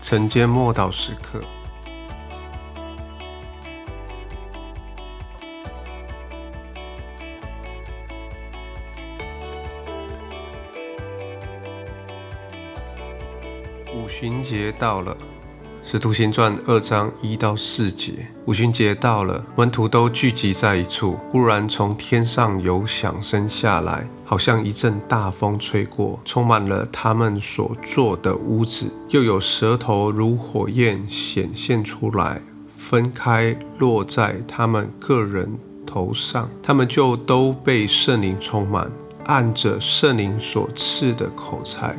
晨间默祷时刻。五旬节到了。使徒行传二章一到四节，五旬节到了，门徒都聚集在一处。忽然从天上有响声下来，好像一阵大风吹过，充满了他们所坐的屋子。又有舌头如火焰显现出来，分开落在他们个人头上。他们就都被圣灵充满，按着圣灵所赐的口才，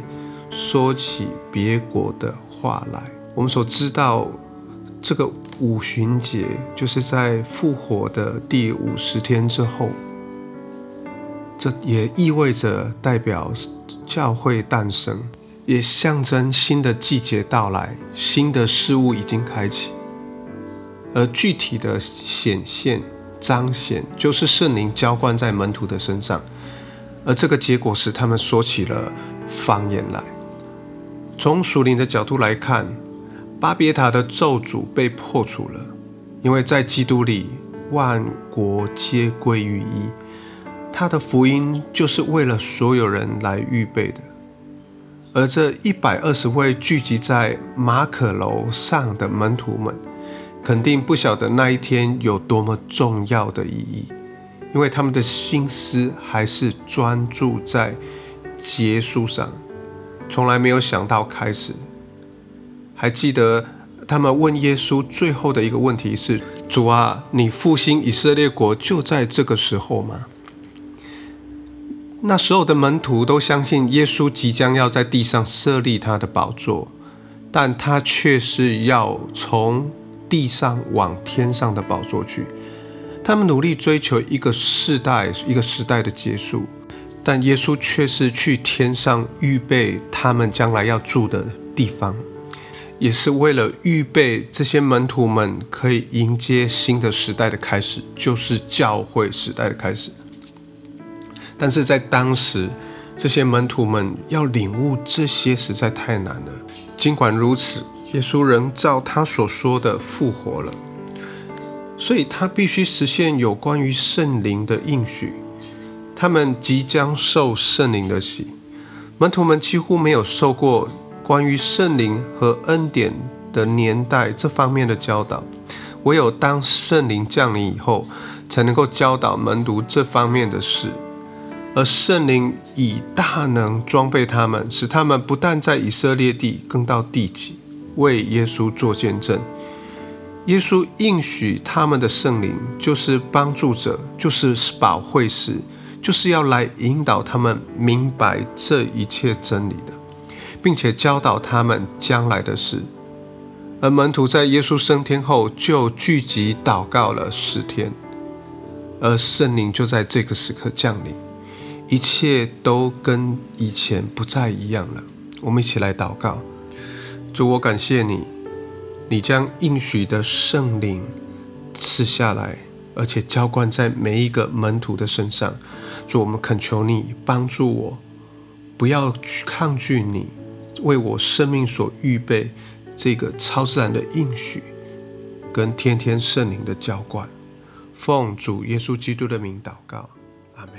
说起别国的话来。我们所知道，这个五旬节就是在复活的第五十天之后，这也意味着代表教会诞生，也象征新的季节到来，新的事物已经开启。而具体的显现、彰显，就是圣灵浇灌在门徒的身上，而这个结果使他们说起了方言来。从属灵的角度来看。巴别塔的咒诅被破除了，因为在基督里万国皆归于一。他的福音就是为了所有人来预备的。而这一百二十位聚集在马可楼上的门徒们，肯定不晓得那一天有多么重要的意义，因为他们的心思还是专注在结束上，从来没有想到开始。还记得他们问耶稣最后的一个问题是：“主啊，你复兴以色列国就在这个时候吗？”那时候的门徒都相信耶稣即将要在地上设立他的宝座，但他却是要从地上往天上的宝座去。他们努力追求一个世代、一个时代的结束，但耶稣却是去天上预备他们将来要住的地方。也是为了预备这些门徒们可以迎接新的时代的开始，就是教会时代的开始。但是在当时，这些门徒们要领悟这些实在太难了。尽管如此，耶稣仍照他所说的复活了，所以他必须实现有关于圣灵的应许。他们即将受圣灵的洗，门徒们几乎没有受过。关于圣灵和恩典的年代这方面的教导，唯有当圣灵降临以后，才能够教导门徒这方面的事。而圣灵以大能装备他们，使他们不但在以色列地，更到地极为耶稣做见证。耶稣应许他们的圣灵，就是帮助者，就是保惠师，就是要来引导他们明白这一切真理的。并且教导他们将来的事，而门徒在耶稣升天后就聚集祷告了十天，而圣灵就在这个时刻降临，一切都跟以前不再一样了。我们一起来祷告：主，我感谢你，你将应许的圣灵赐下来，而且浇灌在每一个门徒的身上。主，我们恳求你帮助我，不要去抗拒你。为我生命所预备这个超自然的应许，跟天天圣灵的浇灌，奉主耶稣基督的名祷告。阿门